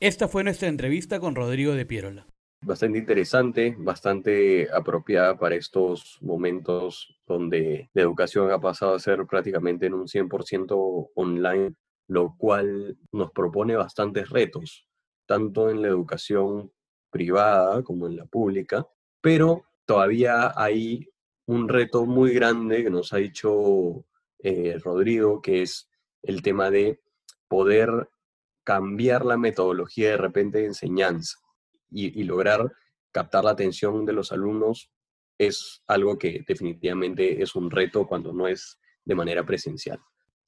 Esta fue nuestra entrevista con Rodrigo de Pierola bastante interesante, bastante apropiada para estos momentos donde la educación ha pasado a ser prácticamente en un 100% online, lo cual nos propone bastantes retos, tanto en la educación privada como en la pública, pero todavía hay un reto muy grande que nos ha dicho eh, Rodrigo, que es el tema de poder cambiar la metodología de repente de enseñanza y, lograr captar la atención de los alumnos es algo que definitivamente es un reto cuando no es de manera presencial.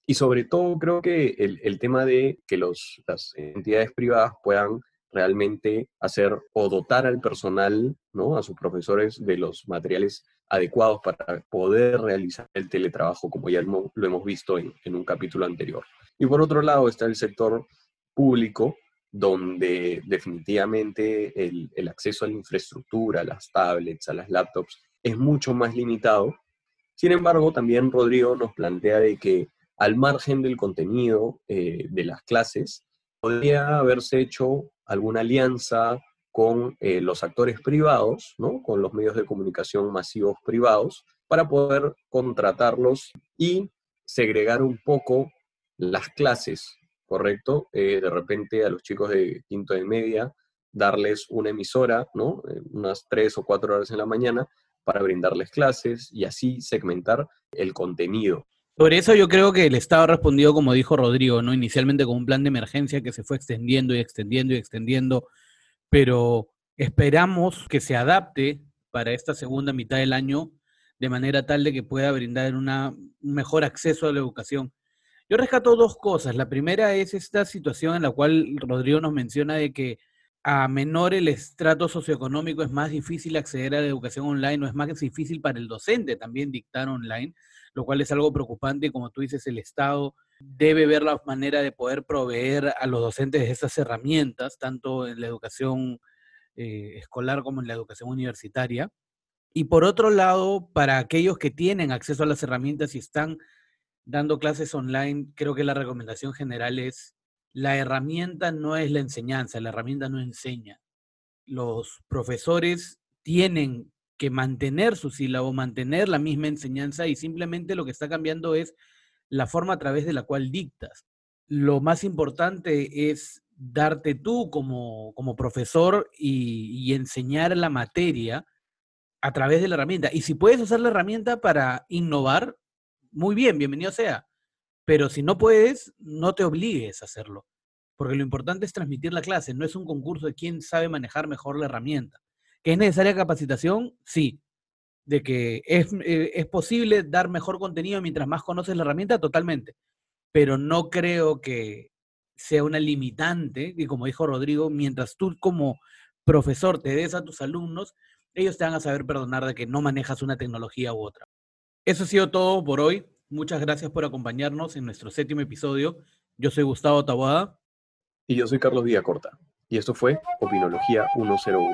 Y sobre todo creo que el, tema de que los, las entidades privadas puedan realmente hacer o dotar al personal, ¿no? a sus profesores de los materiales adecuados para poder realizar el teletrabajo, como ya lo hemos visto en un capítulo anterior. Y por otro lado está el sector público, donde definitivamente el, acceso a la infraestructura, a las tablets, a las laptops, es mucho más limitado. Sin embargo, también Rodrigo nos plantea de que al margen del contenido eh, de las clases, podría haberse hecho alguna alianza con eh, los actores privados, ¿no? con los medios de comunicación masivos privados, para poder contratarlos y segregar un poco las clases ¿correcto? Eh, de repente a los chicos de quinto de media, darles una emisora, ¿no? Eh, unas tres o cuatro horas en la mañana para brindarles clases y así segmentar el contenido. Por eso yo creo que el Estado ha respondido, como dijo Rodrigo, ¿no? Inicialmente con un plan de emergencia que se fue extendiendo y extendiendo y extendiendo, pero esperamos que se adapte para esta segunda mitad del año de manera tal de que pueda brindar una, un mejor acceso a la educación yo rescato dos cosas. La primera es esta situación en la cual Rodrigo nos menciona de que a menor el estrato socioeconómico es más difícil acceder a la educación online o es más difícil para el docente también dictar online, lo cual es algo preocupante. Como tú dices, el Estado debe ver la manera de poder proveer a los docentes de esas herramientas, tanto en la educación eh, escolar como en la educación universitaria. Y por otro lado, para aquellos que tienen acceso a las herramientas y están dando clases online, creo que la recomendación general es, la herramienta no es la enseñanza, la herramienta no enseña. Los profesores tienen que mantener su sílabo, mantener la misma enseñanza y simplemente lo que está cambiando es la forma a través de la cual dictas. Lo más importante es darte tú como, como profesor y, y enseñar la materia a través de la herramienta. Y si puedes usar la herramienta para innovar, muy bien, bienvenido sea. Pero si no puedes, no te obligues a hacerlo. Porque lo importante es transmitir la clase, no es un concurso de quién sabe manejar mejor la herramienta. ¿Que es necesaria capacitación? Sí. De que es, eh, es posible dar mejor contenido mientras más conoces la herramienta, totalmente. Pero no creo que sea una limitante, y como dijo Rodrigo, mientras tú como profesor te des a tus alumnos, ellos te van a saber perdonar de que no manejas una tecnología u otra. Eso ha sido todo por hoy. Muchas gracias por acompañarnos en nuestro séptimo episodio. Yo soy Gustavo Taboada. Y yo soy Carlos Villacorta. Y esto fue Opinología 101.